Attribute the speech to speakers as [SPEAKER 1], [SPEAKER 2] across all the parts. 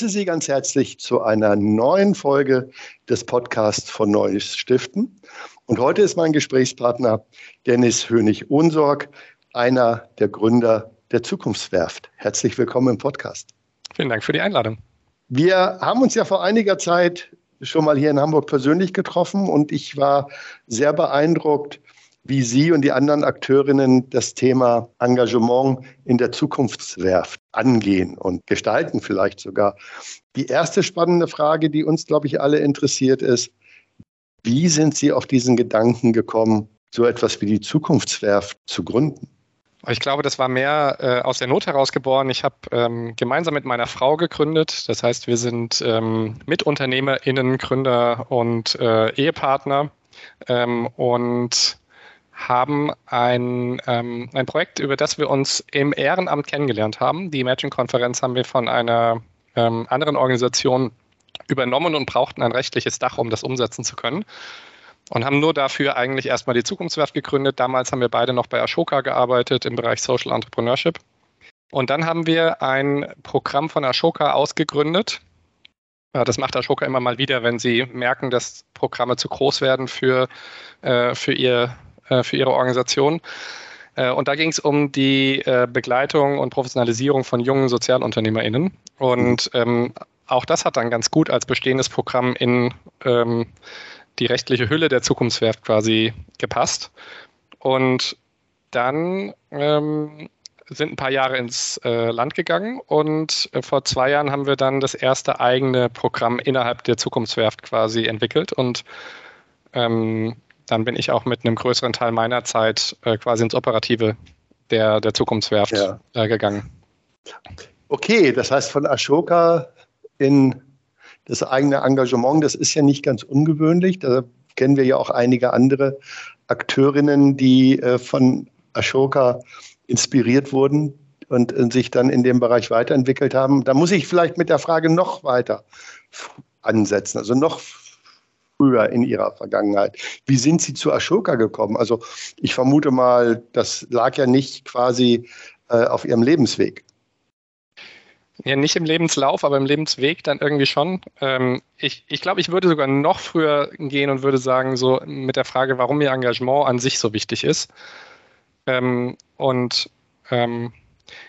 [SPEAKER 1] Begrüße Sie ganz herzlich zu einer neuen Folge des Podcasts von Neues Stiften. Und heute ist mein Gesprächspartner Dennis Hönig-Ohnsorg, einer der Gründer der Zukunftswerft. Herzlich willkommen im Podcast.
[SPEAKER 2] Vielen Dank für die Einladung.
[SPEAKER 1] Wir haben uns ja vor einiger Zeit schon mal hier in Hamburg persönlich getroffen und ich war sehr beeindruckt, wie Sie und die anderen Akteurinnen das Thema Engagement in der Zukunftswerft angehen und gestalten vielleicht sogar. Die erste spannende Frage, die uns, glaube ich, alle interessiert, ist, wie sind Sie auf diesen Gedanken gekommen, so etwas wie die Zukunftswerft zu gründen?
[SPEAKER 2] Ich glaube, das war mehr äh, aus der Not heraus geboren. Ich habe ähm, gemeinsam mit meiner Frau gegründet. Das heißt, wir sind ähm, MitunternehmerInnen, Gründer und äh, Ehepartner. Ähm, und haben ein, ähm, ein Projekt, über das wir uns im Ehrenamt kennengelernt haben. Die Imagine-Konferenz haben wir von einer ähm, anderen Organisation übernommen und brauchten ein rechtliches Dach, um das umsetzen zu können. Und haben nur dafür eigentlich erstmal die Zukunftswerft gegründet. Damals haben wir beide noch bei Ashoka gearbeitet im Bereich Social Entrepreneurship. Und dann haben wir ein Programm von Ashoka ausgegründet. Das macht Ashoka immer mal wieder, wenn sie merken, dass Programme zu groß werden für, äh, für ihr äh, für ihre Organisation. Äh, und da ging es um die äh, Begleitung und Professionalisierung von jungen SozialunternehmerInnen. Und ähm, auch das hat dann ganz gut als bestehendes Programm in ähm, die rechtliche Hülle der Zukunftswerft quasi gepasst. Und dann ähm, sind ein paar Jahre ins äh, Land gegangen und äh, vor zwei Jahren haben wir dann das erste eigene Programm innerhalb der Zukunftswerft quasi entwickelt und ähm, dann bin ich auch mit einem größeren Teil meiner Zeit äh, quasi ins Operative der, der Zukunftswerft ja. äh, gegangen.
[SPEAKER 1] Okay, das heißt von Ashoka in das eigene Engagement, das ist ja nicht ganz ungewöhnlich. Da kennen wir ja auch einige andere Akteurinnen, die äh, von Ashoka inspiriert wurden und äh, sich dann in dem Bereich weiterentwickelt haben. Da muss ich vielleicht mit der Frage noch weiter ansetzen, also noch früher in ihrer Vergangenheit. Wie sind Sie zu Ashoka gekommen? Also ich vermute mal, das lag ja nicht quasi äh, auf Ihrem Lebensweg.
[SPEAKER 2] Ja, nicht im Lebenslauf, aber im Lebensweg dann irgendwie schon. Ähm, ich ich glaube, ich würde sogar noch früher gehen und würde sagen, so mit der Frage, warum mir Engagement an sich so wichtig ist. Ähm, und ähm,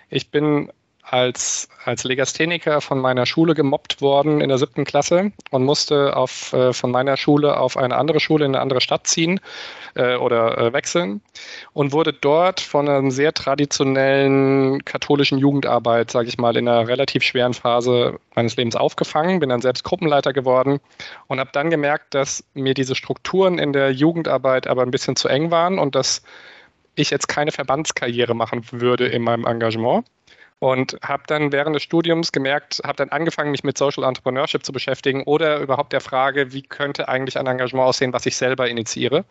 [SPEAKER 2] ich bin als, als Legastheniker von meiner Schule gemobbt worden in der siebten Klasse und musste auf, äh, von meiner Schule auf eine andere Schule in eine andere Stadt ziehen äh, oder äh, wechseln und wurde dort von einer sehr traditionellen katholischen Jugendarbeit, sage ich mal, in einer relativ schweren Phase meines Lebens aufgefangen, bin dann selbst Gruppenleiter geworden und habe dann gemerkt, dass mir diese Strukturen in der Jugendarbeit aber ein bisschen zu eng waren und dass ich jetzt keine Verbandskarriere machen würde in meinem Engagement und habe dann während des Studiums gemerkt, habe dann angefangen, mich mit Social Entrepreneurship zu beschäftigen oder überhaupt der Frage, wie könnte eigentlich ein Engagement aussehen, was ich selber initiiere.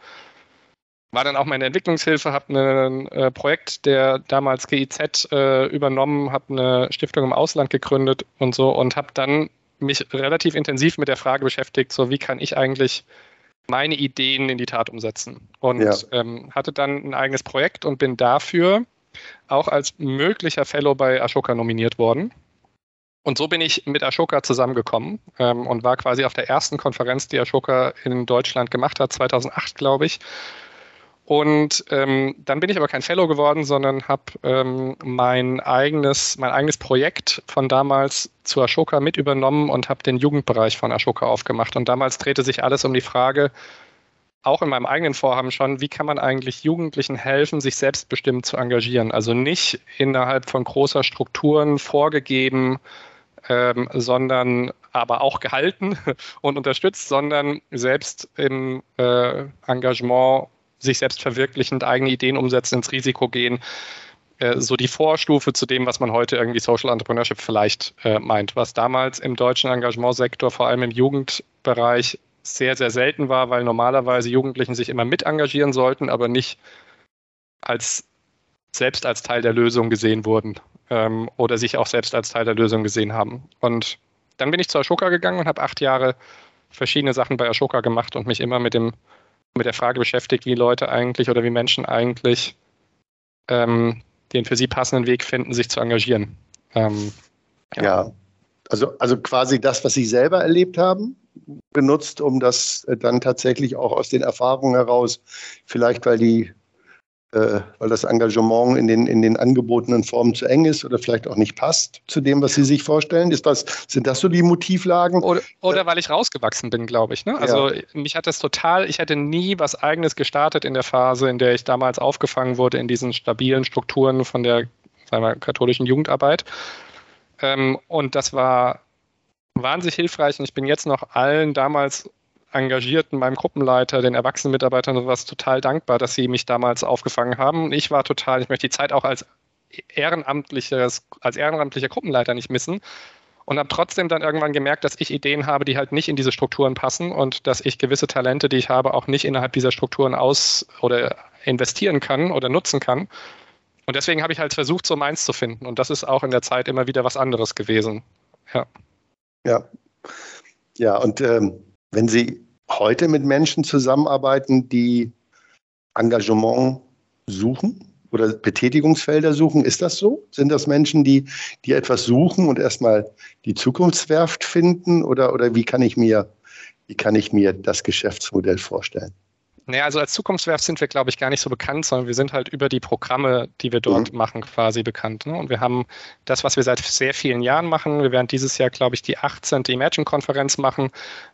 [SPEAKER 2] War dann auch meine Entwicklungshilfe, habe ein äh, Projekt der damals GIZ äh, übernommen, habe eine Stiftung im Ausland gegründet und so und habe dann mich relativ intensiv mit der Frage beschäftigt, so wie kann ich eigentlich meine Ideen in die Tat umsetzen. Und ja. ähm, hatte dann ein eigenes Projekt und bin dafür auch als möglicher Fellow bei Ashoka nominiert worden. Und so bin ich mit Ashoka zusammengekommen ähm, und war quasi auf der ersten Konferenz, die Ashoka in Deutschland gemacht hat, 2008, glaube ich. Und ähm, dann bin ich aber kein Fellow geworden, sondern habe ähm, mein, eigenes, mein eigenes Projekt von damals zu Ashoka mit übernommen und habe den Jugendbereich von Ashoka aufgemacht. Und damals drehte sich alles um die Frage, auch in meinem eigenen Vorhaben schon, wie kann man eigentlich Jugendlichen helfen, sich selbstbestimmt zu engagieren? Also nicht innerhalb von großer Strukturen vorgegeben, ähm, sondern aber auch gehalten und unterstützt, sondern selbst im äh, Engagement sich selbst verwirklichend eigene Ideen umsetzen, ins Risiko gehen. Äh, so die Vorstufe zu dem, was man heute irgendwie Social Entrepreneurship vielleicht äh, meint, was damals im deutschen Engagementsektor, vor allem im Jugendbereich, sehr, sehr selten war, weil normalerweise Jugendlichen sich immer mit engagieren sollten, aber nicht als selbst als Teil der Lösung gesehen wurden ähm, oder sich auch selbst als Teil der Lösung gesehen haben. Und dann bin ich zu Ashoka gegangen und habe acht Jahre verschiedene Sachen bei Ashoka gemacht und mich immer mit dem mit der Frage beschäftigt, wie Leute eigentlich oder wie Menschen eigentlich ähm, den für sie passenden Weg finden, sich zu engagieren.
[SPEAKER 1] Ähm, ja. ja. Also, also quasi das, was Sie selber erlebt haben, genutzt, um das dann tatsächlich auch aus den Erfahrungen heraus, vielleicht weil die äh, weil das Engagement in den, in den angebotenen Formen zu eng ist oder vielleicht auch nicht passt zu dem, was Sie sich vorstellen? Ist das, sind das so die Motivlagen?
[SPEAKER 2] Oder, oder weil ich rausgewachsen bin, glaube ich. Ne? Also ja. mich hat das total, ich hätte nie was eigenes gestartet in der Phase, in der ich damals aufgefangen wurde in diesen stabilen Strukturen von der sagen wir, katholischen Jugendarbeit. Ähm, und das war wahnsinnig hilfreich und ich bin jetzt noch allen damals Engagierten, meinem Gruppenleiter, den erwachsenen Mitarbeitern und sowas total dankbar, dass sie mich damals aufgefangen haben. Ich war total, ich möchte die Zeit auch als ehrenamtliches, als ehrenamtlicher Gruppenleiter nicht missen und habe trotzdem dann irgendwann gemerkt, dass ich Ideen habe, die halt nicht in diese Strukturen passen und dass ich gewisse Talente, die ich habe, auch nicht innerhalb dieser Strukturen aus oder investieren kann oder nutzen kann. Und deswegen habe ich halt versucht, so meins zu finden. Und das ist auch in der Zeit immer wieder was anderes gewesen. Ja.
[SPEAKER 1] Ja. Ja, und ähm, wenn Sie heute mit Menschen zusammenarbeiten, die Engagement suchen oder Betätigungsfelder suchen, ist das so? Sind das Menschen, die, die etwas suchen und erstmal die Zukunftswerft finden? Oder, oder wie, kann ich mir, wie kann ich mir das Geschäftsmodell vorstellen?
[SPEAKER 2] Naja, also als Zukunftswerft sind wir, glaube ich, gar nicht so bekannt, sondern wir sind halt über die Programme, die wir dort mhm. machen, quasi bekannt. Ne? Und wir haben das, was wir seit sehr vielen Jahren machen. Wir werden dieses Jahr, glaube ich, die 18. Imagine-Konferenz machen.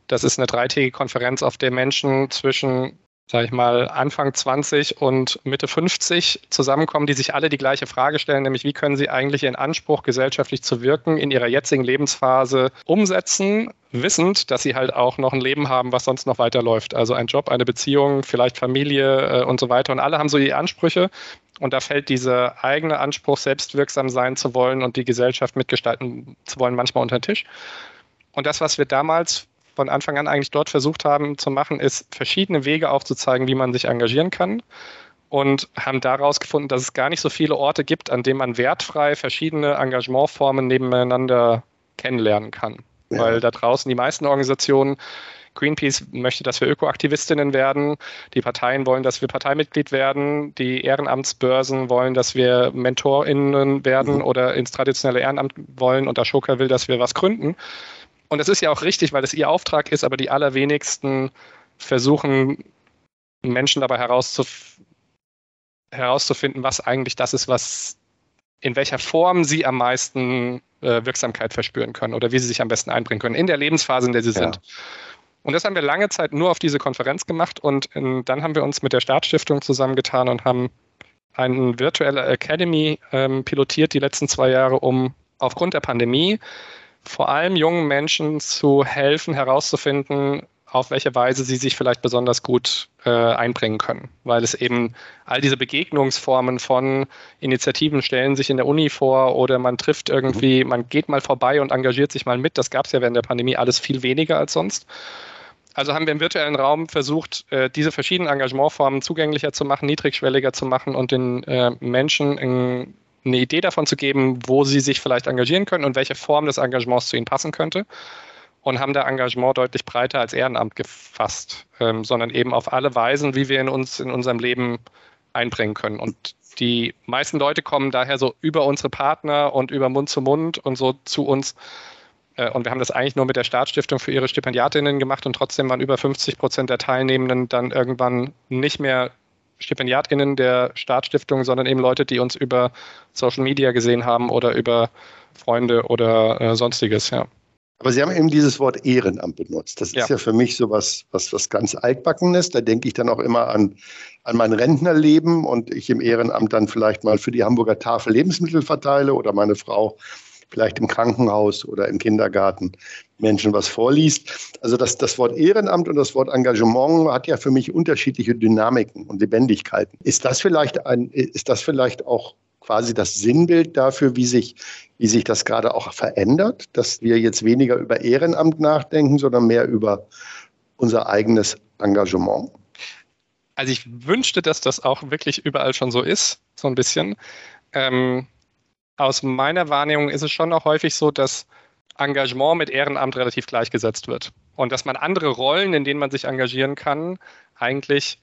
[SPEAKER 2] Das ist eine dreitägige Konferenz, auf der Menschen zwischen sage ich mal, Anfang 20 und Mitte 50 zusammenkommen, die sich alle die gleiche Frage stellen, nämlich wie können sie eigentlich ihren Anspruch, gesellschaftlich zu wirken, in ihrer jetzigen Lebensphase umsetzen, wissend, dass sie halt auch noch ein Leben haben, was sonst noch weiterläuft. Also ein Job, eine Beziehung, vielleicht Familie äh, und so weiter. Und alle haben so die Ansprüche. Und da fällt dieser eigene Anspruch, selbstwirksam sein zu wollen und die Gesellschaft mitgestalten zu wollen, manchmal unter den Tisch. Und das, was wir damals von Anfang an eigentlich dort versucht haben zu machen, ist verschiedene Wege aufzuzeigen, wie man sich engagieren kann und haben daraus gefunden, dass es gar nicht so viele Orte gibt, an denen man wertfrei verschiedene Engagementformen nebeneinander kennenlernen kann. Ja. Weil da draußen die meisten Organisationen Greenpeace möchte, dass wir Ökoaktivistinnen werden. Die Parteien wollen, dass wir Parteimitglied werden. Die Ehrenamtsbörsen wollen, dass wir MentorInnen werden mhm. oder ins traditionelle Ehrenamt wollen. Und Ashoka will, dass wir was gründen. Und das ist ja auch richtig, weil es ihr Auftrag ist, aber die allerwenigsten versuchen, Menschen dabei herauszuf herauszufinden, was eigentlich das ist, was in welcher Form sie am meisten äh, Wirksamkeit verspüren können oder wie sie sich am besten einbringen können in der Lebensphase, in der sie ja. sind. Und das haben wir lange Zeit nur auf diese Konferenz gemacht und in, dann haben wir uns mit der Startstiftung zusammengetan und haben eine virtuelle Academy ähm, pilotiert die letzten zwei Jahre, um aufgrund der Pandemie vor allem jungen Menschen zu helfen, herauszufinden, auf welche Weise sie sich vielleicht besonders gut äh, einbringen können. Weil es eben all diese Begegnungsformen von Initiativen stellen sich in der Uni vor oder man trifft irgendwie, man geht mal vorbei und engagiert sich mal mit. Das gab es ja während der Pandemie alles viel weniger als sonst. Also haben wir im virtuellen Raum versucht, äh, diese verschiedenen Engagementformen zugänglicher zu machen, niedrigschwelliger zu machen und den äh, Menschen in eine Idee davon zu geben, wo sie sich vielleicht engagieren können und welche Form des Engagements zu ihnen passen könnte. Und haben da Engagement deutlich breiter als Ehrenamt gefasst, ähm, sondern eben auf alle Weisen, wie wir in uns in unserem Leben einbringen können. Und die meisten Leute kommen daher so über unsere Partner und über Mund zu Mund und so zu uns. Äh, und wir haben das eigentlich nur mit der Staatsstiftung für ihre Stipendiatinnen gemacht und trotzdem waren über 50 Prozent der Teilnehmenden dann irgendwann nicht mehr StipendiatInnen der Startstiftung, sondern eben Leute, die uns über Social Media gesehen haben oder über Freunde oder äh, sonstiges, ja.
[SPEAKER 1] Aber Sie haben eben dieses Wort Ehrenamt benutzt. Das ist ja, ja für mich so was, was, was ganz Altbackenes. Da denke ich dann auch immer an, an mein Rentnerleben und ich im Ehrenamt dann vielleicht mal für die Hamburger Tafel Lebensmittel verteile oder meine Frau vielleicht im Krankenhaus oder im Kindergarten Menschen was vorliest. Also das, das Wort Ehrenamt und das Wort Engagement hat ja für mich unterschiedliche Dynamiken und Lebendigkeiten. Ist das vielleicht ein, ist das vielleicht auch quasi das Sinnbild dafür, wie sich, wie sich das gerade auch verändert, dass wir jetzt weniger über Ehrenamt nachdenken, sondern mehr über unser eigenes Engagement?
[SPEAKER 2] Also ich wünschte, dass das auch wirklich überall schon so ist, so ein bisschen. Ähm, aus meiner Wahrnehmung ist es schon auch häufig so, dass Engagement mit Ehrenamt relativ gleichgesetzt wird. Und dass man andere Rollen, in denen man sich engagieren kann, eigentlich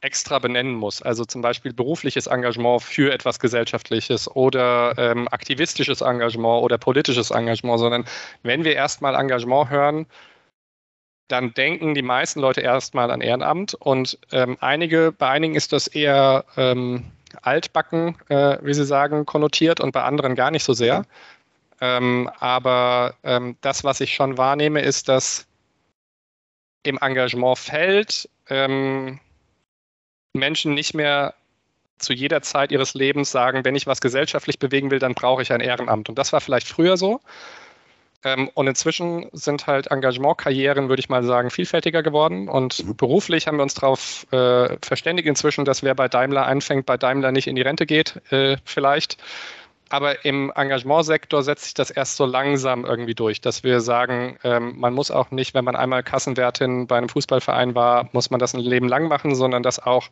[SPEAKER 2] extra benennen muss. Also zum Beispiel berufliches Engagement für etwas Gesellschaftliches oder ähm, aktivistisches Engagement oder politisches Engagement, sondern wenn wir erstmal Engagement hören, dann denken die meisten Leute erstmal an Ehrenamt und ähm, einige, bei einigen ist das eher ähm, altbacken, äh, wie sie sagen, konnotiert und bei anderen gar nicht so sehr. Ähm, aber ähm, das, was ich schon wahrnehme, ist, dass im Engagement fällt, ähm, Menschen nicht mehr zu jeder Zeit ihres Lebens sagen, wenn ich was gesellschaftlich bewegen will, dann brauche ich ein Ehrenamt. Und das war vielleicht früher so. Ähm, und inzwischen sind halt Engagementkarrieren, würde ich mal sagen, vielfältiger geworden. Und mhm. beruflich haben wir uns darauf äh, verständigt inzwischen, dass wer bei Daimler anfängt, bei Daimler nicht in die Rente geht, äh, vielleicht. Aber im Engagementsektor setzt sich das erst so langsam irgendwie durch, dass wir sagen, ähm, man muss auch nicht, wenn man einmal Kassenwertin bei einem Fußballverein war, muss man das ein Leben lang machen, sondern dass auch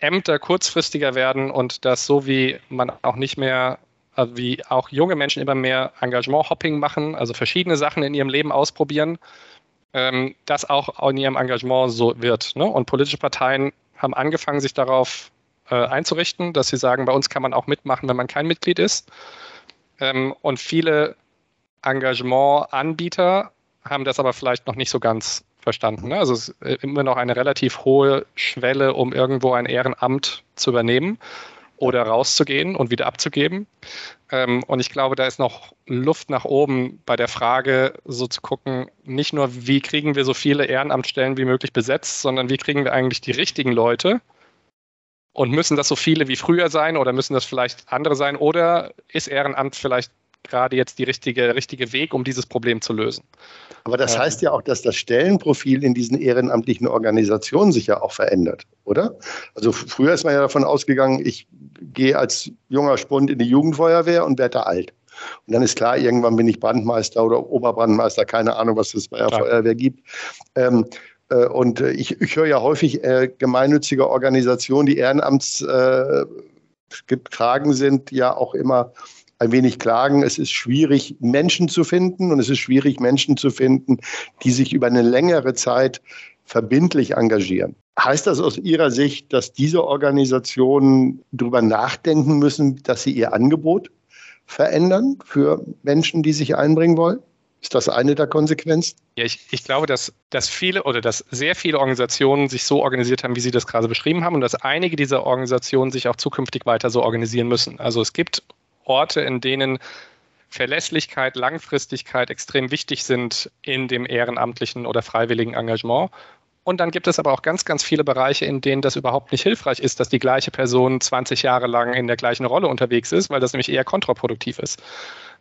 [SPEAKER 2] Ämter kurzfristiger werden und dass so wie man auch nicht mehr, wie auch junge Menschen immer mehr Engagement-Hopping machen, also verschiedene Sachen in ihrem Leben ausprobieren, ähm, das auch in ihrem Engagement so wird. Ne? Und politische Parteien haben angefangen, sich darauf äh, einzurichten, dass sie sagen, bei uns kann man auch mitmachen, wenn man kein Mitglied ist. Ähm, und viele Engagement-Anbieter haben das aber vielleicht noch nicht so ganz verstanden. Ne? Also es ist äh, immer noch eine relativ hohe Schwelle, um irgendwo ein Ehrenamt zu übernehmen oder rauszugehen und wieder abzugeben. Ähm, und ich glaube, da ist noch Luft nach oben bei der Frage, so zu gucken, nicht nur, wie kriegen wir so viele Ehrenamtsstellen wie möglich besetzt, sondern wie kriegen wir eigentlich die richtigen Leute, und müssen das so viele wie früher sein oder müssen das vielleicht andere sein? Oder ist Ehrenamt vielleicht gerade jetzt die richtige, richtige Weg, um dieses Problem zu lösen?
[SPEAKER 1] Aber das ähm. heißt ja auch, dass das Stellenprofil in diesen ehrenamtlichen Organisationen sich ja auch verändert, oder? Also früher ist man ja davon ausgegangen, ich gehe als junger Spund in die Jugendfeuerwehr und werde da alt. Und dann ist klar, irgendwann bin ich Brandmeister oder Oberbrandmeister, keine Ahnung, was es bei der Klar. Feuerwehr gibt. Ähm, äh, und äh, ich, ich höre ja häufig äh, gemeinnützige Organisationen, die ehrenamtsgetragen äh, sind, ja auch immer ein wenig klagen. Es ist schwierig, Menschen zu finden und es ist schwierig, Menschen zu finden, die sich über eine längere Zeit verbindlich engagieren. Heißt das aus Ihrer Sicht, dass diese Organisationen darüber nachdenken müssen, dass sie ihr Angebot verändern für Menschen, die sich einbringen wollen? Ist das eine der Konsequenzen?
[SPEAKER 2] Ja, ich, ich glaube, dass, dass viele oder dass sehr viele Organisationen sich so organisiert haben, wie Sie das gerade beschrieben haben, und dass einige dieser Organisationen sich auch zukünftig weiter so organisieren müssen. Also es gibt Orte, in denen Verlässlichkeit, Langfristigkeit extrem wichtig sind in dem ehrenamtlichen oder freiwilligen Engagement. Und dann gibt es aber auch ganz, ganz viele Bereiche, in denen das überhaupt nicht hilfreich ist, dass die gleiche Person 20 Jahre lang in der gleichen Rolle unterwegs ist, weil das nämlich eher kontraproduktiv ist.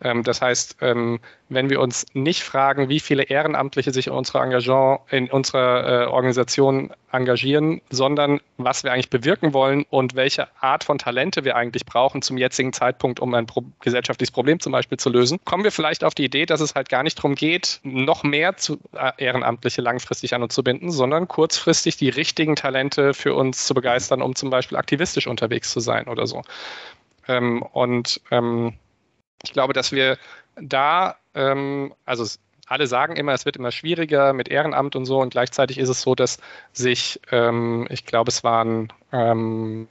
[SPEAKER 2] Ähm, das heißt, ähm, wenn wir uns nicht fragen, wie viele Ehrenamtliche sich in unserer, Engagement, in unserer äh, Organisation engagieren, sondern was wir eigentlich bewirken wollen und welche Art von Talente wir eigentlich brauchen zum jetzigen Zeitpunkt, um ein gesellschaftliches Problem zum Beispiel zu lösen, kommen wir vielleicht auf die Idee, dass es halt gar nicht darum geht, noch mehr äh, Ehrenamtliche langfristig an uns zu binden, sondern kurzfristig die richtigen Talente für uns zu begeistern, um zum Beispiel aktivistisch unterwegs zu sein oder so. Ähm, und ähm, ich glaube, dass wir da, ähm, also alle sagen immer, es wird immer schwieriger mit Ehrenamt und so und gleichzeitig ist es so, dass sich, ähm, ich glaube, es waren ähm,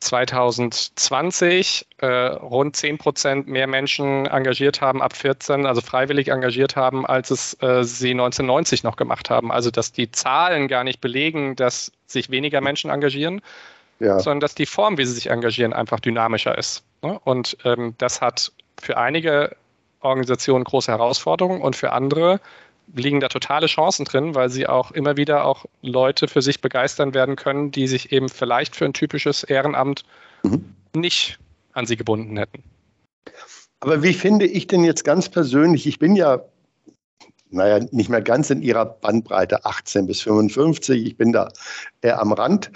[SPEAKER 2] 2020 äh, rund 10 Prozent mehr Menschen engagiert haben ab 14, also freiwillig engagiert haben, als es äh, sie 1990 noch gemacht haben. Also dass die Zahlen gar nicht belegen, dass sich weniger Menschen engagieren, ja. sondern dass die Form, wie sie sich engagieren, einfach dynamischer ist. Ne? Und ähm, das hat für einige Organisationen große Herausforderungen und für andere liegen da totale Chancen drin, weil sie auch immer wieder auch Leute für sich begeistern werden können, die sich eben vielleicht für ein typisches Ehrenamt mhm. nicht an sie gebunden hätten.
[SPEAKER 1] Aber wie finde ich denn jetzt ganz persönlich, ich bin ja naja, nicht mehr ganz in ihrer Bandbreite 18 bis 55. Ich bin da eher am Rand.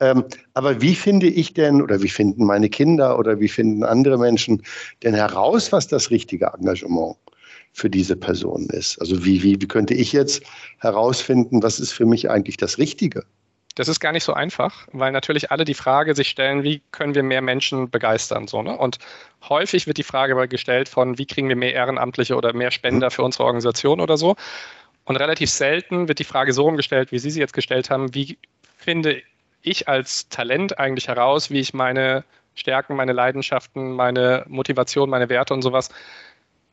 [SPEAKER 1] Ähm, aber wie finde ich denn oder wie finden meine Kinder oder wie finden andere Menschen denn heraus, was das richtige Engagement für diese Person ist? Also wie, wie, wie könnte ich jetzt herausfinden, was ist für mich eigentlich das Richtige?
[SPEAKER 2] Das ist gar nicht so einfach, weil natürlich alle die Frage sich stellen, wie können wir mehr Menschen begeistern? So, ne? Und häufig wird die Frage gestellt von, wie kriegen wir mehr Ehrenamtliche oder mehr Spender für unsere Organisation oder so. Und relativ selten wird die Frage so umgestellt, wie Sie sie jetzt gestellt haben, wie finde ich als Talent eigentlich heraus, wie ich meine Stärken, meine Leidenschaften, meine Motivation, meine Werte und sowas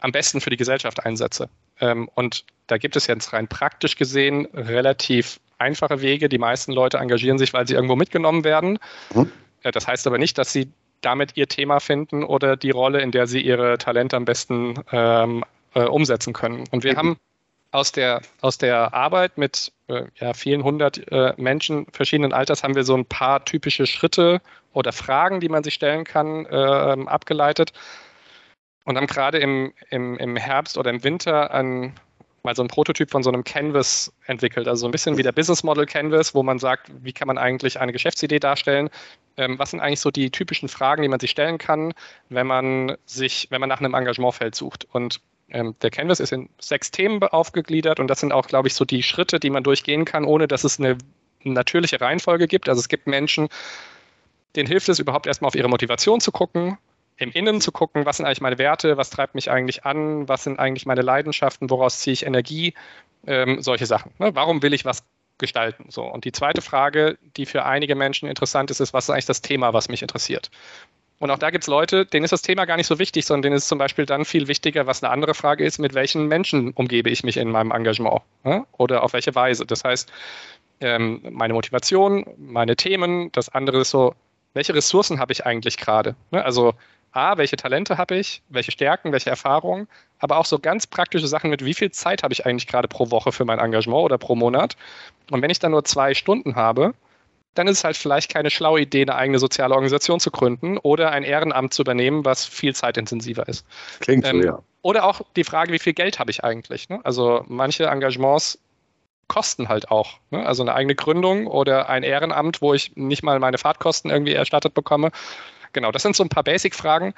[SPEAKER 2] am besten für die Gesellschaft einsetze. Ähm, und da gibt es jetzt rein praktisch gesehen relativ einfache Wege. Die meisten Leute engagieren sich, weil sie irgendwo mitgenommen werden. Mhm. Äh, das heißt aber nicht, dass sie damit ihr Thema finden oder die Rolle, in der sie ihre Talente am besten ähm, äh, umsetzen können. Und wir mhm. haben aus der, aus der Arbeit mit äh, ja, vielen hundert äh, Menschen verschiedenen Alters haben wir so ein paar typische Schritte oder Fragen, die man sich stellen kann, äh, abgeleitet. Und haben gerade im, im, im Herbst oder im Winter ein, mal so ein Prototyp von so einem Canvas entwickelt. Also so ein bisschen wie der Business Model Canvas, wo man sagt, wie kann man eigentlich eine Geschäftsidee darstellen? Ähm, was sind eigentlich so die typischen Fragen, die man sich stellen kann, wenn man sich, wenn man nach einem Engagementfeld sucht? Und ähm, der Canvas ist in sechs Themen aufgegliedert und das sind auch, glaube ich, so die Schritte, die man durchgehen kann, ohne dass es eine natürliche Reihenfolge gibt. Also es gibt Menschen, denen hilft es überhaupt erstmal auf ihre Motivation zu gucken, im Innen zu gucken, was sind eigentlich meine Werte, was treibt mich eigentlich an, was sind eigentlich meine Leidenschaften, woraus ziehe ich Energie, ähm, solche Sachen. Ne? Warum will ich was gestalten? So. Und die zweite Frage, die für einige Menschen interessant ist, ist, was ist eigentlich das Thema, was mich interessiert? Und auch da gibt es Leute, denen ist das Thema gar nicht so wichtig, sondern denen ist zum Beispiel dann viel wichtiger, was eine andere Frage ist, mit welchen Menschen umgebe ich mich in meinem Engagement ne? oder auf welche Weise. Das heißt, ähm, meine Motivation, meine Themen, das andere ist so, welche Ressourcen habe ich eigentlich gerade? Ne? Also A, welche Talente habe ich, welche Stärken, welche Erfahrungen, aber auch so ganz praktische Sachen mit, wie viel Zeit habe ich eigentlich gerade pro Woche für mein Engagement oder pro Monat. Und wenn ich dann nur zwei Stunden habe, dann ist es halt vielleicht keine schlaue Idee, eine eigene soziale Organisation zu gründen oder ein Ehrenamt zu übernehmen, was viel zeitintensiver ist.
[SPEAKER 1] Klingt ähm, so, ja.
[SPEAKER 2] Oder auch die Frage, wie viel Geld habe ich eigentlich? Ne? Also manche Engagements kosten halt auch. Ne? Also eine eigene Gründung oder ein Ehrenamt, wo ich nicht mal meine Fahrtkosten irgendwie erstattet bekomme. Genau, das sind so ein paar Basic-Fragen.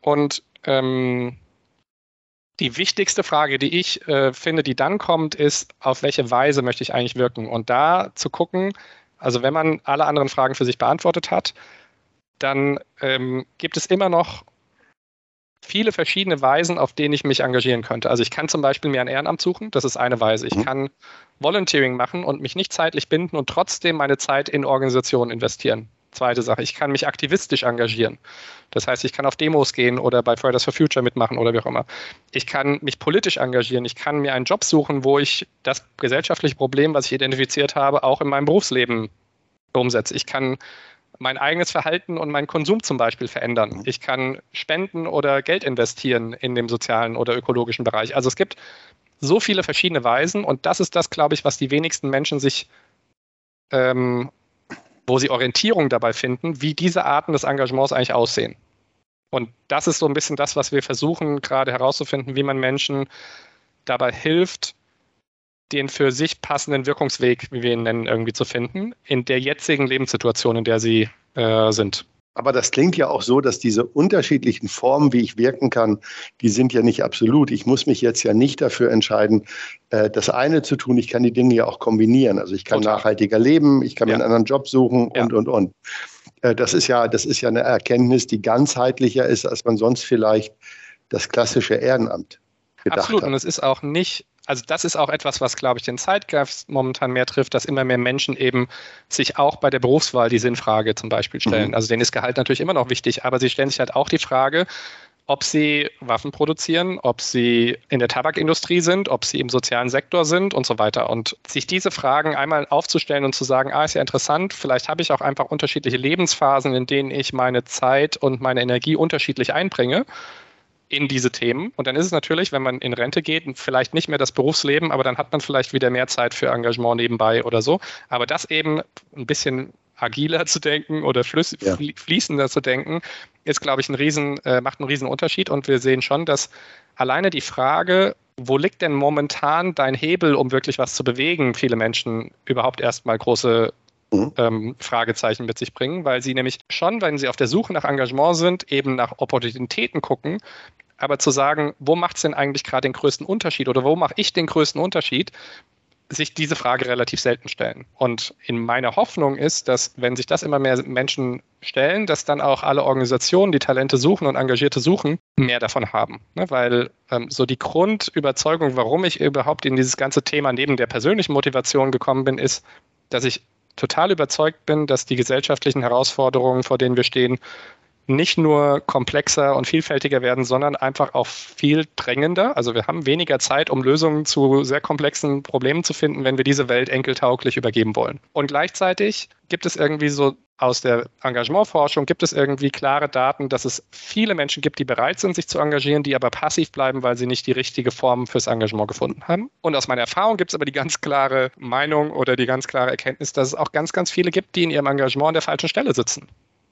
[SPEAKER 2] Und ähm, die wichtigste Frage, die ich äh, finde, die dann kommt, ist, auf welche Weise möchte ich eigentlich wirken? Und da zu gucken, also wenn man alle anderen Fragen für sich beantwortet hat, dann ähm, gibt es immer noch viele verschiedene Weisen, auf denen ich mich engagieren könnte. Also ich kann zum Beispiel mir ein Ehrenamt suchen, das ist eine Weise. Ich mhm. kann Volunteering machen und mich nicht zeitlich binden und trotzdem meine Zeit in Organisationen investieren. Zweite Sache, ich kann mich aktivistisch engagieren. Das heißt, ich kann auf Demos gehen oder bei Fridays for Future mitmachen oder wie auch immer. Ich kann mich politisch engagieren. Ich kann mir einen Job suchen, wo ich das gesellschaftliche Problem, was ich identifiziert habe, auch in meinem Berufsleben umsetze. Ich kann mein eigenes Verhalten und meinen Konsum zum Beispiel verändern. Ich kann spenden oder Geld investieren in dem sozialen oder ökologischen Bereich. Also es gibt so viele verschiedene Weisen und das ist das, glaube ich, was die wenigsten Menschen sich ähm, wo sie Orientierung dabei finden, wie diese Arten des Engagements eigentlich aussehen. Und das ist so ein bisschen das, was wir versuchen gerade herauszufinden, wie man Menschen dabei hilft, den für sich passenden Wirkungsweg, wie wir ihn nennen, irgendwie zu finden, in der jetzigen Lebenssituation, in der sie äh, sind.
[SPEAKER 1] Aber das klingt ja auch so, dass diese unterschiedlichen Formen, wie ich wirken kann, die sind ja nicht absolut. Ich muss mich jetzt ja nicht dafür entscheiden, äh, das eine zu tun. Ich kann die Dinge ja auch kombinieren. Also ich kann Total. nachhaltiger leben, ich kann ja. mir einen anderen Job suchen ja. und, und, und. Äh, das ist ja, das ist ja eine Erkenntnis, die ganzheitlicher ist, als man sonst vielleicht das klassische Ehrenamt gedacht
[SPEAKER 2] Absolut.
[SPEAKER 1] Hat.
[SPEAKER 2] Und es ist auch nicht also das ist auch etwas, was, glaube ich, den Zeitgeist momentan mehr trifft, dass immer mehr Menschen eben sich auch bei der Berufswahl die Sinnfrage zum Beispiel stellen. Mhm. Also denen ist Gehalt natürlich immer noch wichtig, aber sie stellen sich halt auch die Frage, ob sie Waffen produzieren, ob sie in der Tabakindustrie sind, ob sie im sozialen Sektor sind und so weiter. Und sich diese Fragen einmal aufzustellen und zu sagen, ah, ist ja interessant, vielleicht habe ich auch einfach unterschiedliche Lebensphasen, in denen ich meine Zeit und meine Energie unterschiedlich einbringe in diese Themen. Und dann ist es natürlich, wenn man in Rente geht, vielleicht nicht mehr das Berufsleben, aber dann hat man vielleicht wieder mehr Zeit für Engagement nebenbei oder so. Aber das eben ein bisschen agiler zu denken oder flüss, ja. fließender zu denken, ist, glaube ich, ein riesen, äh, macht einen riesen Unterschied. Und wir sehen schon, dass alleine die Frage, wo liegt denn momentan dein Hebel, um wirklich was zu bewegen, viele Menschen überhaupt erstmal große mhm. ähm, Fragezeichen mit sich bringen, weil sie nämlich schon, wenn sie auf der Suche nach Engagement sind, eben nach Opportunitäten gucken, aber zu sagen, wo macht es denn eigentlich gerade den größten Unterschied oder wo mache ich den größten Unterschied, sich diese Frage relativ selten stellen. Und in meiner Hoffnung ist, dass wenn sich das immer mehr Menschen stellen, dass dann auch alle Organisationen, die Talente suchen und Engagierte suchen, mehr davon haben. Ne? Weil ähm, so die Grundüberzeugung, warum ich überhaupt in dieses ganze Thema neben der persönlichen Motivation gekommen bin, ist, dass ich total überzeugt bin, dass die gesellschaftlichen Herausforderungen, vor denen wir stehen, nicht nur komplexer und vielfältiger werden, sondern einfach auch viel drängender. Also wir haben weniger Zeit, um Lösungen zu sehr komplexen Problemen zu finden, wenn wir diese Welt enkeltauglich übergeben wollen. Und gleichzeitig gibt es irgendwie so aus der Engagementforschung, gibt es irgendwie klare Daten, dass es viele Menschen gibt, die bereit sind, sich zu engagieren, die aber passiv bleiben, weil sie nicht die richtige Form fürs Engagement gefunden haben. Und aus meiner Erfahrung gibt es aber die ganz klare Meinung oder die ganz klare Erkenntnis, dass es auch ganz, ganz viele gibt, die in ihrem Engagement an der falschen Stelle sitzen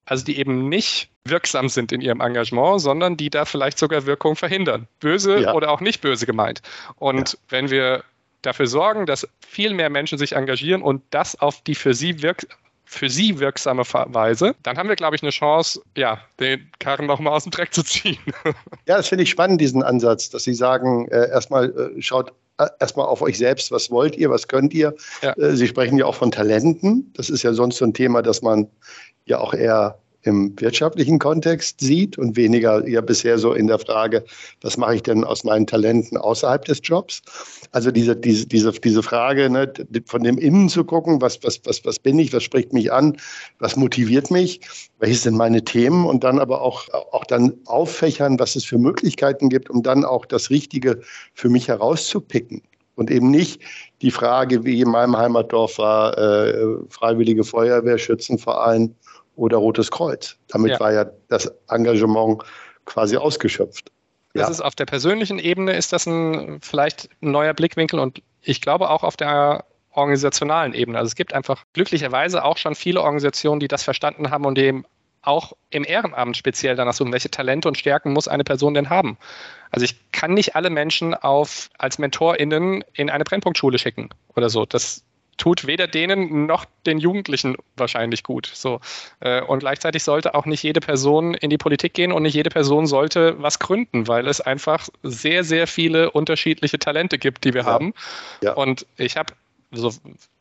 [SPEAKER 2] also die eben nicht wirksam sind in ihrem Engagement, sondern die da vielleicht sogar Wirkung verhindern. Böse ja. oder auch nicht böse gemeint. Und ja. wenn wir dafür sorgen, dass viel mehr Menschen sich engagieren und das auf die für sie wirk für sie wirksame Weise, dann haben wir, glaube ich, eine Chance, ja, den Karren nochmal aus dem Dreck zu ziehen.
[SPEAKER 1] Ja, das finde ich spannend, diesen Ansatz, dass Sie sagen, äh, erstmal äh, schaut äh, erstmal auf euch selbst, was wollt ihr, was könnt ihr. Ja. Äh, Sie sprechen ja auch von Talenten. Das ist ja sonst so ein Thema, das man ja auch eher im wirtschaftlichen Kontext sieht und weniger ja bisher so in der Frage, was mache ich denn aus meinen Talenten außerhalb des Jobs? Also diese, diese, diese, diese Frage, ne, von dem Innen zu gucken, was, was, was, was bin ich, was spricht mich an, was motiviert mich, welches sind meine Themen und dann aber auch, auch dann auffächern, was es für Möglichkeiten gibt, um dann auch das Richtige für mich herauszupicken. Und eben nicht die Frage, wie in meinem Heimatdorf war, äh, Freiwillige Feuerwehr, Schützenverein oder Rotes Kreuz. Damit ja. war ja das Engagement quasi ausgeschöpft.
[SPEAKER 2] Das ja. ist auf der persönlichen Ebene ist das ein vielleicht ein neuer Blickwinkel und ich glaube auch auf der organisationalen Ebene. Also es gibt einfach glücklicherweise auch schon viele Organisationen, die das verstanden haben und dem auch im Ehrenamt speziell danach suchen, welche Talente und Stärken muss eine Person denn haben. Also ich kann nicht alle Menschen auf als MentorInnen in eine Brennpunktschule schicken oder so. Das tut weder denen noch den Jugendlichen wahrscheinlich gut. So. Äh, und gleichzeitig sollte auch nicht jede Person in die Politik gehen und nicht jede Person sollte was gründen, weil es einfach sehr, sehr viele unterschiedliche Talente gibt, die wir ja. haben. Ja. Und ich habe so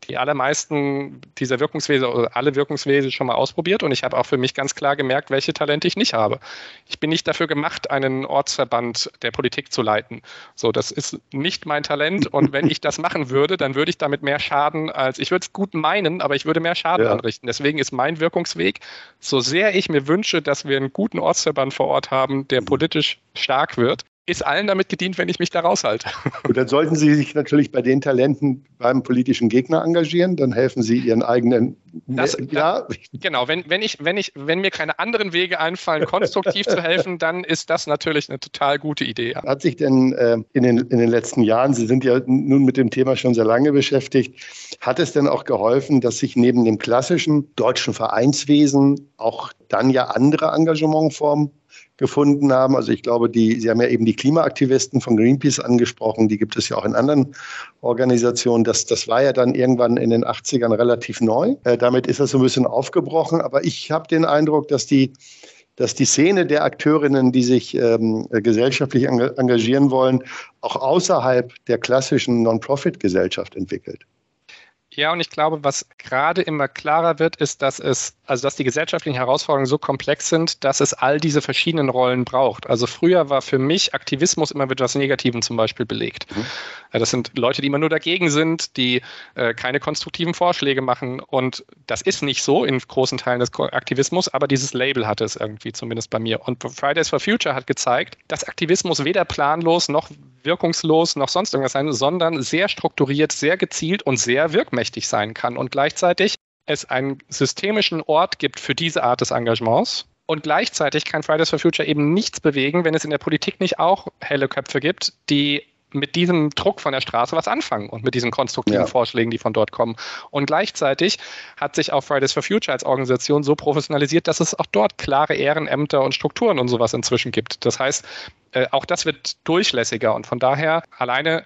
[SPEAKER 2] die allermeisten dieser Wirkungswese oder alle Wirkungswese schon mal ausprobiert und ich habe auch für mich ganz klar gemerkt, welche Talente ich nicht habe. Ich bin nicht dafür gemacht, einen Ortsverband der Politik zu leiten. So, das ist nicht mein Talent und wenn ich das machen würde, dann würde ich damit mehr Schaden als ich würde es gut meinen, aber ich würde mehr Schaden ja. anrichten. Deswegen ist mein Wirkungsweg, so sehr ich mir wünsche, dass wir einen guten Ortsverband vor Ort haben, der politisch stark wird, ist allen damit gedient, wenn ich mich da raushalte.
[SPEAKER 1] Und dann sollten Sie sich natürlich bei den Talenten beim politischen Gegner engagieren, dann helfen Sie Ihren eigenen.
[SPEAKER 2] Das, ja. Genau, wenn, wenn, ich, wenn, ich, wenn mir keine anderen Wege einfallen, konstruktiv zu helfen, dann ist das natürlich eine total gute Idee.
[SPEAKER 1] Hat sich denn äh, in, den, in den letzten Jahren, Sie sind ja nun mit dem Thema schon sehr lange beschäftigt, hat es denn auch geholfen, dass sich neben dem klassischen deutschen Vereinswesen auch dann ja andere Engagementformen gefunden haben. Also ich glaube, die, Sie haben ja eben die Klimaaktivisten von Greenpeace angesprochen, die gibt es ja auch in anderen Organisationen. Das, das war ja dann irgendwann in den 80ern relativ neu. Äh, damit ist das so ein bisschen aufgebrochen. Aber ich habe den Eindruck, dass die dass die Szene der Akteurinnen, die sich ähm, gesellschaftlich engagieren wollen, auch außerhalb der klassischen Non-Profit-Gesellschaft entwickelt.
[SPEAKER 2] Ja, und ich glaube, was gerade immer klarer wird, ist, dass es, also dass die gesellschaftlichen Herausforderungen so komplex sind, dass es all diese verschiedenen Rollen braucht. Also früher war für mich Aktivismus immer mit etwas Negativem zum Beispiel belegt. Mhm. Das sind Leute, die immer nur dagegen sind, die äh, keine konstruktiven Vorschläge machen. Und das ist nicht so in großen Teilen des Aktivismus, aber dieses Label hatte es irgendwie, zumindest bei mir. Und Fridays for Future hat gezeigt, dass Aktivismus weder planlos noch wirkungslos noch sonst irgendwas sein, sondern sehr strukturiert, sehr gezielt und sehr wirkmächtig sein kann. Und gleichzeitig es einen systemischen Ort gibt für diese Art des Engagements. Und gleichzeitig kann Fridays for Future eben nichts bewegen, wenn es in der Politik nicht auch helle Köpfe gibt, die mit diesem Druck von der Straße was anfangen und mit diesen konstruktiven ja. Vorschlägen, die von dort kommen. Und gleichzeitig hat sich auch Fridays for Future als Organisation so professionalisiert, dass es auch dort klare Ehrenämter und Strukturen und sowas inzwischen gibt. Das heißt, äh, auch das wird durchlässiger und von daher alleine ne,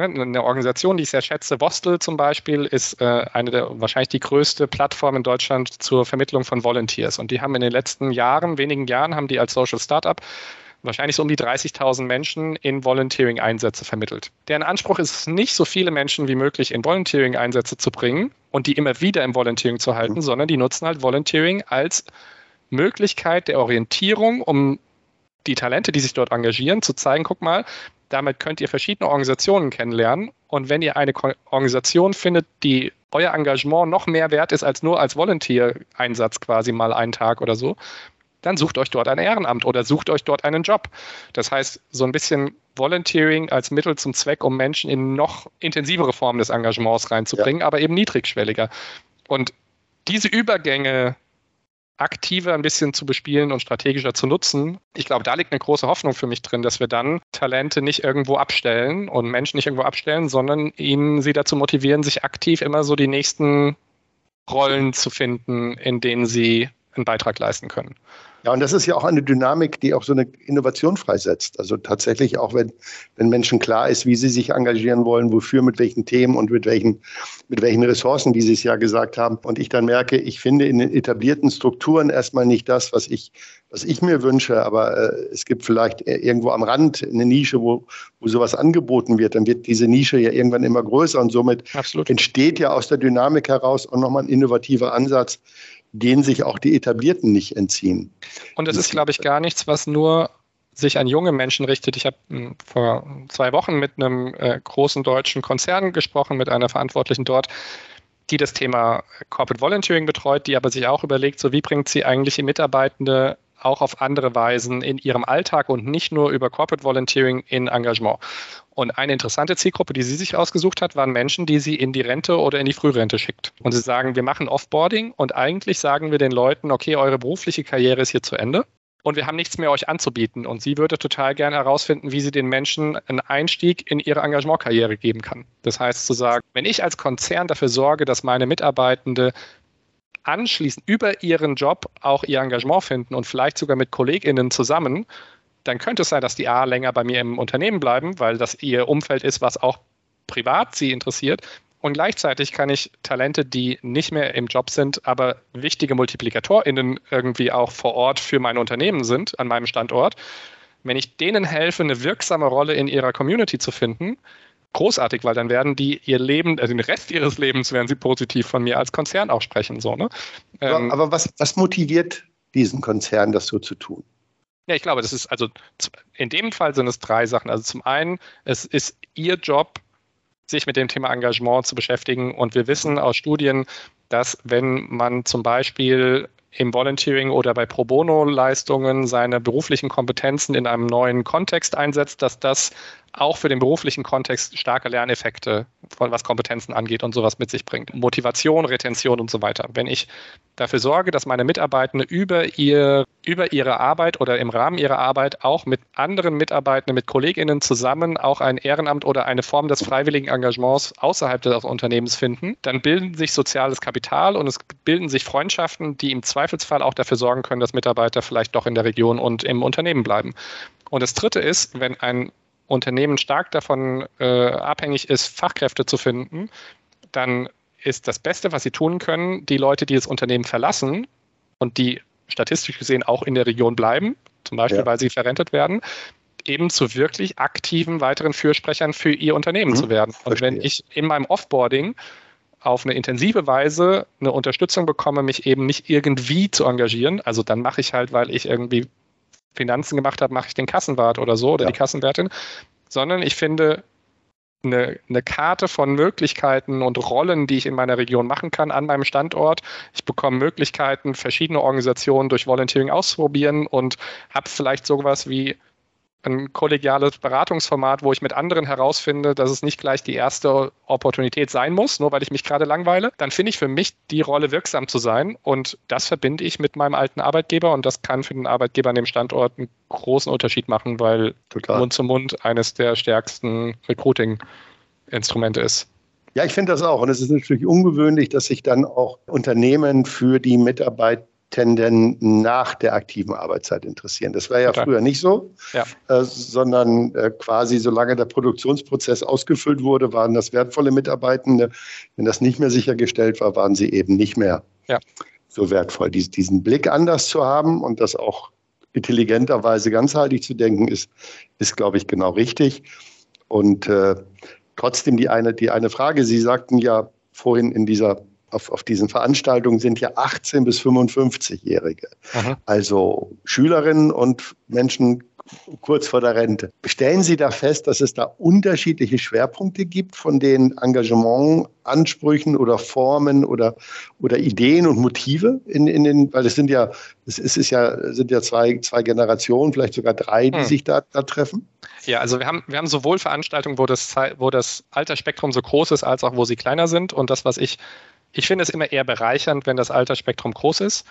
[SPEAKER 2] eine Organisation, die ich sehr schätze, Vostel zum Beispiel, ist äh, eine der wahrscheinlich die größte Plattform in Deutschland zur Vermittlung von Volunteers. Und die haben in den letzten Jahren, wenigen Jahren, haben die als Social Startup wahrscheinlich so um die 30.000 Menschen in Volunteering-Einsätze vermittelt. Deren Anspruch ist es nicht, so viele Menschen wie möglich in Volunteering-Einsätze zu bringen und die immer wieder im Volunteering zu halten, mhm. sondern die nutzen halt Volunteering als Möglichkeit der Orientierung, um die Talente, die sich dort engagieren, zu zeigen, guck mal, Damit könnt ihr verschiedene Organisationen kennenlernen. Und wenn ihr eine Organisation findet, die euer Engagement noch mehr wert ist als nur als Volunteer-Einsatz quasi mal einen Tag oder so, dann sucht euch dort ein Ehrenamt oder sucht euch dort einen Job. Das heißt, so ein bisschen Volunteering als Mittel zum Zweck, um Menschen in noch intensivere Formen des Engagements reinzubringen, ja. aber eben niedrigschwelliger. Und diese Übergänge aktiver ein bisschen zu bespielen und strategischer zu nutzen. Ich glaube, da liegt eine große Hoffnung für mich drin, dass wir dann Talente nicht irgendwo abstellen und Menschen nicht irgendwo abstellen, sondern ihnen sie dazu motivieren, sich aktiv immer so die nächsten Rollen zu finden, in denen sie einen Beitrag leisten können.
[SPEAKER 1] Ja, und das ist ja auch eine Dynamik, die auch so eine Innovation freisetzt. Also tatsächlich auch, wenn, wenn Menschen klar ist, wie sie sich engagieren wollen, wofür, mit welchen Themen und mit welchen, mit welchen Ressourcen, wie Sie es ja gesagt haben. Und ich dann merke, ich finde in den etablierten Strukturen erstmal nicht das, was ich, was ich mir wünsche, aber äh, es gibt vielleicht irgendwo am Rand eine Nische, wo, wo sowas angeboten wird. Dann wird diese Nische ja irgendwann immer größer und somit Absolut. entsteht ja aus der Dynamik heraus auch nochmal ein innovativer Ansatz, denen sich auch die Etablierten nicht entziehen.
[SPEAKER 2] Und es ist, glaube ich, gar nichts, was nur sich an junge Menschen richtet. Ich habe hm, vor zwei Wochen mit einem äh, großen deutschen Konzern gesprochen, mit einer Verantwortlichen dort, die das Thema Corporate Volunteering betreut, die aber sich auch überlegt, so wie bringt sie eigentlich die Mitarbeitende auch auf andere Weisen in ihrem Alltag und nicht nur über Corporate Volunteering in Engagement. Und eine interessante Zielgruppe, die sie sich ausgesucht hat, waren Menschen, die sie in die Rente oder in die Frührente schickt. Und sie sagen, wir machen Offboarding und eigentlich sagen wir den Leuten, okay, eure berufliche Karriere ist hier zu Ende und wir haben nichts mehr euch anzubieten. Und sie würde total gerne herausfinden, wie sie den Menschen einen Einstieg in ihre Engagementkarriere geben kann. Das heißt zu sagen, wenn ich als Konzern dafür sorge, dass meine Mitarbeitende anschließend über ihren Job auch ihr Engagement finden und vielleicht sogar mit KollegInnen zusammen, dann könnte es sein, dass die A länger bei mir im Unternehmen bleiben, weil das ihr Umfeld ist, was auch privat sie interessiert. Und gleichzeitig kann ich Talente, die nicht mehr im Job sind, aber wichtige MultiplikatorInnen irgendwie auch vor Ort für mein Unternehmen sind, an meinem Standort, wenn ich denen helfe, eine wirksame Rolle in ihrer Community zu finden, großartig, weil dann werden die ihr Leben, also den Rest ihres Lebens werden sie positiv von mir als Konzern auch sprechen. So, ne?
[SPEAKER 1] Ähm, aber, was, was motiviert diesen Konzern, das so zu tun?
[SPEAKER 2] Ja, ich glaube, das ist also in dem Fall sind es drei Sachen. Also zum einen, es ist ihr Job, sich mit dem Thema Engagement zu beschäftigen. Und wir wissen aus Studien, dass wenn man zum Beispiel im Volunteering oder bei Pro Bono-Leistungen seine beruflichen Kompetenzen in einem neuen Kontext einsetzt, dass das auch für den beruflichen Kontext starke Lerneffekte, von was Kompetenzen angeht und sowas mit sich bringt. Motivation, Retention und so weiter. Wenn ich dafür sorge, dass meine Mitarbeitenden über, ihr, über ihre Arbeit oder im Rahmen ihrer Arbeit auch mit anderen Mitarbeitenden, mit KollegInnen zusammen auch ein Ehrenamt oder eine Form des freiwilligen Engagements außerhalb des Unternehmens finden, dann bilden sich soziales Kapital und es bilden sich Freundschaften, die im Zweifelsfall auch dafür sorgen können, dass Mitarbeiter vielleicht doch in der Region und im Unternehmen bleiben. Und das Dritte ist, wenn ein Unternehmen stark davon äh, abhängig ist, Fachkräfte zu finden, dann ist das Beste, was sie tun können, die Leute, die das Unternehmen verlassen und die statistisch gesehen auch in der Region bleiben, zum Beispiel ja. weil sie verrentet werden, eben zu wirklich aktiven weiteren Fürsprechern für ihr Unternehmen mhm. zu werden. Und Verstehe. wenn ich in meinem Offboarding auf eine intensive Weise eine Unterstützung bekomme, mich eben nicht irgendwie zu engagieren, also dann mache ich halt, weil ich irgendwie Finanzen gemacht habe, mache ich den Kassenwart oder so oder ja. die Kassenwärtin, sondern ich finde eine, eine, Karte von Möglichkeiten und Rollen, die ich in meiner Region machen kann an meinem Standort. Ich bekomme Möglichkeiten, verschiedene Organisationen durch Volunteering auszuprobieren und habe vielleicht sowas wie ein kollegiales Beratungsformat, wo ich mit anderen herausfinde, dass es nicht gleich die erste Opportunität sein muss, nur weil ich mich gerade langweile, dann finde ich für mich die Rolle wirksam zu sein und das verbinde ich mit meinem alten Arbeitgeber und das kann für den Arbeitgeber an dem Standort einen großen Unterschied machen, weil Total. Mund zu Mund eines der stärksten Recruiting-Instrumente ist.
[SPEAKER 1] Ja, ich finde das auch. Und es ist natürlich ungewöhnlich, dass sich dann auch Unternehmen für die Mitarbeit Tenden nach der aktiven Arbeitszeit interessieren. Das war ja okay. früher nicht so, ja. äh, sondern äh, quasi solange der Produktionsprozess ausgefüllt wurde, waren das wertvolle Mitarbeitende. Wenn das nicht mehr sichergestellt war, waren sie eben nicht mehr ja. so wertvoll. Dies, diesen Blick anders zu haben und das auch intelligenterweise ganzheitlich zu denken, ist, ist glaube ich, genau richtig. Und äh, trotzdem die eine, die eine Frage. Sie sagten ja vorhin in dieser auf, auf diesen Veranstaltungen sind ja 18 bis 55-Jährige. Also Schülerinnen und Menschen kurz vor der Rente. Stellen Sie da fest, dass es da unterschiedliche Schwerpunkte gibt von den Engagementansprüchen oder Formen oder, oder Ideen und Motive in, in den, weil es sind ja, es ist ja, sind ja zwei, zwei Generationen, vielleicht sogar drei, die hm. sich da, da treffen?
[SPEAKER 2] Ja, also wir haben, wir haben sowohl Veranstaltungen, wo das, wo das Altersspektrum so groß ist, als auch wo sie kleiner sind. Und das, was ich, ich finde es immer eher bereichernd, wenn das Altersspektrum groß ist,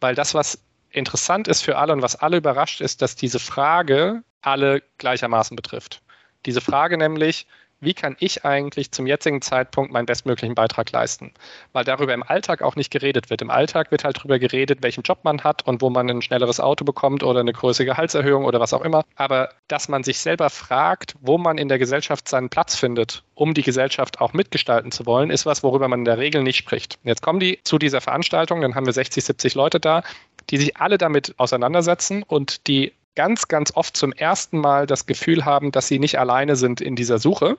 [SPEAKER 2] weil das, was interessant ist für alle und was alle überrascht ist, dass diese Frage alle gleichermaßen betrifft. Diese Frage nämlich, wie kann ich eigentlich zum jetzigen Zeitpunkt meinen bestmöglichen Beitrag leisten? Weil darüber im Alltag auch nicht geredet wird. Im Alltag wird halt darüber geredet, welchen Job man hat und wo man ein schnelleres Auto bekommt oder eine größere Gehaltserhöhung oder was auch immer. Aber dass man sich selber fragt, wo man in der Gesellschaft seinen Platz findet, um die Gesellschaft auch mitgestalten zu wollen, ist was, worüber man in der Regel nicht spricht. Jetzt kommen die zu dieser Veranstaltung, dann haben wir 60, 70 Leute da, die sich alle damit auseinandersetzen und die ganz, ganz oft zum ersten Mal das Gefühl haben, dass sie nicht alleine sind in dieser Suche,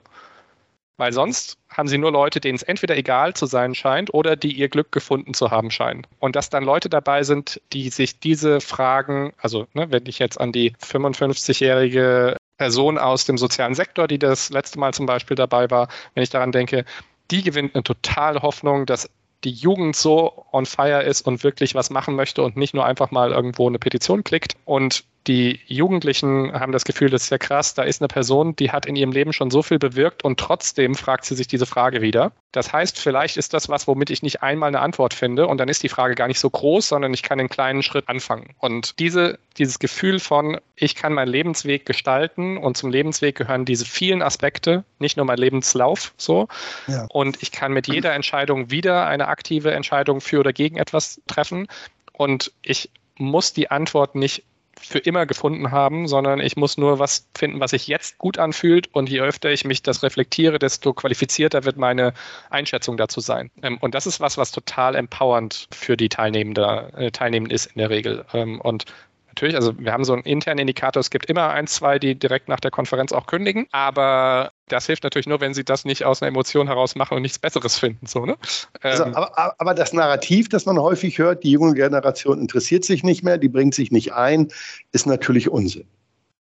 [SPEAKER 2] weil sonst haben sie nur Leute, denen es entweder egal zu sein scheint oder die ihr Glück gefunden zu haben scheinen. Und dass dann Leute dabei sind, die sich diese Fragen, also ne, wenn ich jetzt an die 55-jährige Person aus dem sozialen Sektor, die das letzte Mal zum Beispiel dabei war, wenn ich daran denke, die gewinnt eine totale Hoffnung, dass die Jugend so on fire ist und wirklich was machen möchte und nicht nur einfach mal irgendwo eine Petition klickt. Und die Jugendlichen haben das Gefühl, das ist ja krass, da ist eine Person, die hat in ihrem Leben schon so viel bewirkt und trotzdem fragt sie sich diese Frage wieder. Das heißt, vielleicht ist das was, womit ich nicht einmal eine Antwort finde und dann ist die Frage gar nicht so groß, sondern ich kann einen kleinen Schritt anfangen. Und diese, dieses Gefühl von, ich kann meinen Lebensweg gestalten und zum Lebensweg gehören diese vielen Aspekte, nicht nur mein Lebenslauf so. Ja. Und ich kann mit jeder Entscheidung wieder eine aktive Entscheidung für oder gegen etwas treffen. Und ich muss die Antwort nicht für immer gefunden haben, sondern ich muss nur was finden, was sich jetzt gut anfühlt und je öfter ich mich das reflektiere, desto qualifizierter wird meine Einschätzung dazu sein. Ähm, und das ist was, was total empowernd für die Teilnehmende, äh, Teilnehmenden ist in der Regel. Ähm, und natürlich, also wir haben so einen internen Indikator, es gibt immer ein, zwei, die direkt nach der Konferenz auch kündigen, aber das hilft natürlich nur, wenn sie das nicht aus einer Emotion heraus machen und nichts Besseres finden. So, ne?
[SPEAKER 1] also, ähm, aber, aber, das Narrativ, das man häufig hört, die junge Generation interessiert sich nicht mehr, die bringt sich nicht ein, ist natürlich Unsinn.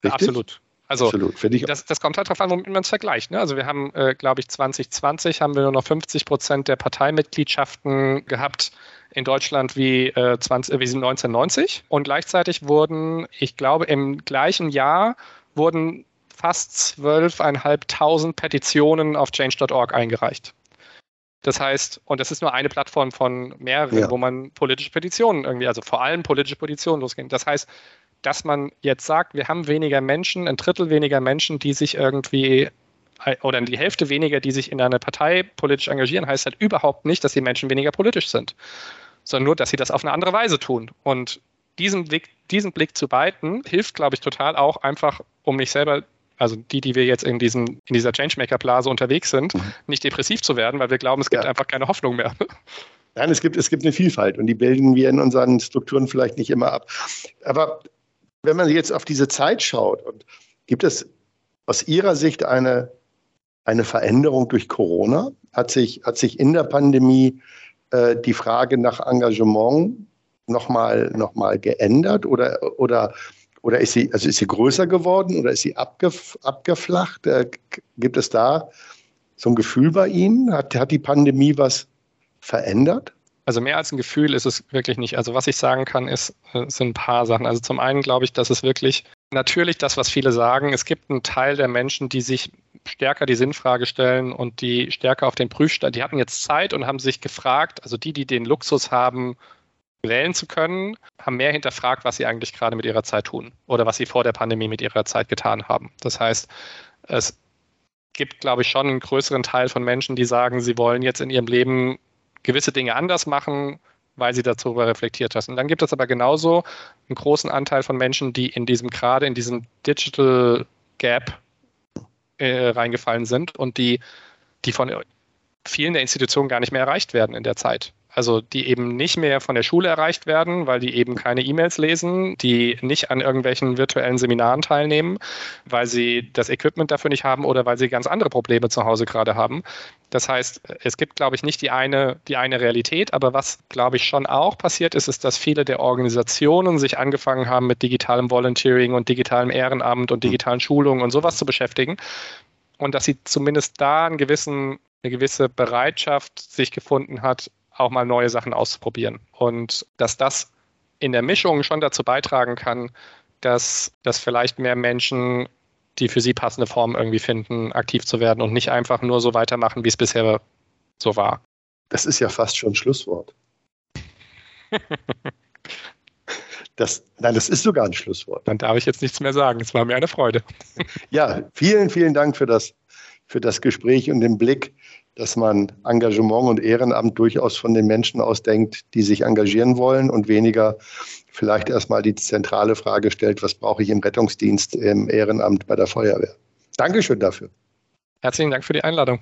[SPEAKER 2] Richtig? Absolut. Also Absolut, das, das, kommt halt darauf an, womit man es vergleicht. Ne? Also wir haben, äh, glaube ich, 2020 haben wir nur noch 50 Prozent der Parteimitgliedschaften gehabt in Deutschland wie, äh, 20, äh, wie 1990. Und gleichzeitig wurden, ich glaube, im gleichen Jahr wurden fast 12.500 Petitionen auf change.org eingereicht. Das heißt, und das ist nur eine Plattform von mehreren, ja. wo man politische Petitionen irgendwie, also vor allem politische Petitionen losgehen. Das heißt, dass man jetzt sagt, wir haben weniger Menschen, ein Drittel weniger Menschen, die sich irgendwie oder die Hälfte weniger, die sich in einer Partei politisch engagieren, heißt halt überhaupt nicht, dass die Menschen weniger politisch sind, sondern nur, dass sie das auf eine andere Weise tun. Und diesen Blick, diesen Blick zu beiten, hilft, glaube ich, total auch einfach, um mich selber also die, die wir jetzt in, diesem, in dieser Changemaker-Blase unterwegs sind, mhm. nicht depressiv zu werden, weil wir glauben, es gibt ja. einfach keine Hoffnung mehr.
[SPEAKER 1] Nein, es gibt, es gibt eine Vielfalt und die bilden wir in unseren Strukturen vielleicht nicht immer ab. Aber wenn man jetzt auf diese Zeit schaut, und gibt es aus Ihrer Sicht eine, eine Veränderung durch Corona? Hat sich, hat sich in der Pandemie äh, die Frage nach Engagement nochmal noch mal geändert oder, oder, oder ist, sie, also ist sie größer geworden oder ist sie abgef, abgeflacht? Äh, gibt es da so ein Gefühl bei Ihnen? Hat, hat die Pandemie was verändert?
[SPEAKER 2] Also mehr als ein Gefühl ist es wirklich nicht. Also was ich sagen kann, ist, äh, sind ein paar Sachen. Also zum einen glaube ich, dass es wirklich natürlich das, was viele sagen, es gibt einen Teil der Menschen, die sich stärker die Sinnfrage stellen und die stärker auf den Prüfstand, die hatten jetzt Zeit und haben sich gefragt, also die, die den Luxus haben, wählen zu können, haben mehr hinterfragt, was sie eigentlich gerade mit ihrer Zeit tun oder was sie vor der Pandemie mit ihrer Zeit getan haben. Das heißt, es gibt, glaube ich, schon einen größeren Teil von Menschen, die sagen, sie wollen jetzt in ihrem Leben gewisse Dinge anders machen, weil sie darüber reflektiert hast. Und dann gibt es aber genauso einen großen Anteil von Menschen, die in diesem gerade in diesem Digital Gap äh, reingefallen sind und die, die von vielen der Institutionen gar nicht mehr erreicht werden in der Zeit. Also die eben nicht mehr von der Schule erreicht werden, weil die eben keine E-Mails lesen, die nicht an irgendwelchen virtuellen Seminaren teilnehmen, weil sie das Equipment dafür nicht haben oder weil sie ganz andere Probleme zu Hause gerade haben. Das heißt, es gibt, glaube ich, nicht die eine, die eine Realität, aber was, glaube ich, schon auch passiert ist, ist, dass viele der Organisationen sich angefangen haben, mit digitalem Volunteering und digitalem Ehrenamt und digitalen Schulungen und sowas zu beschäftigen. Und dass sie zumindest da einen gewissen, eine gewisse Bereitschaft sich gefunden hat, auch mal neue Sachen auszuprobieren. Und dass das in der Mischung schon dazu beitragen kann, dass, dass vielleicht mehr Menschen die für sie passende Form irgendwie finden, aktiv zu werden und nicht einfach nur so weitermachen, wie es bisher so war.
[SPEAKER 1] Das ist ja fast schon ein Schlusswort. Das, nein, das ist sogar ein Schlusswort.
[SPEAKER 2] Dann darf ich jetzt nichts mehr sagen. Es war mir eine Freude.
[SPEAKER 1] Ja, vielen, vielen Dank für das, für das Gespräch und den Blick dass man Engagement und Ehrenamt durchaus von den Menschen ausdenkt, die sich engagieren wollen und weniger vielleicht erstmal die zentrale Frage stellt, was brauche ich im Rettungsdienst, im Ehrenamt bei der Feuerwehr. Dankeschön dafür.
[SPEAKER 2] Herzlichen Dank für die Einladung.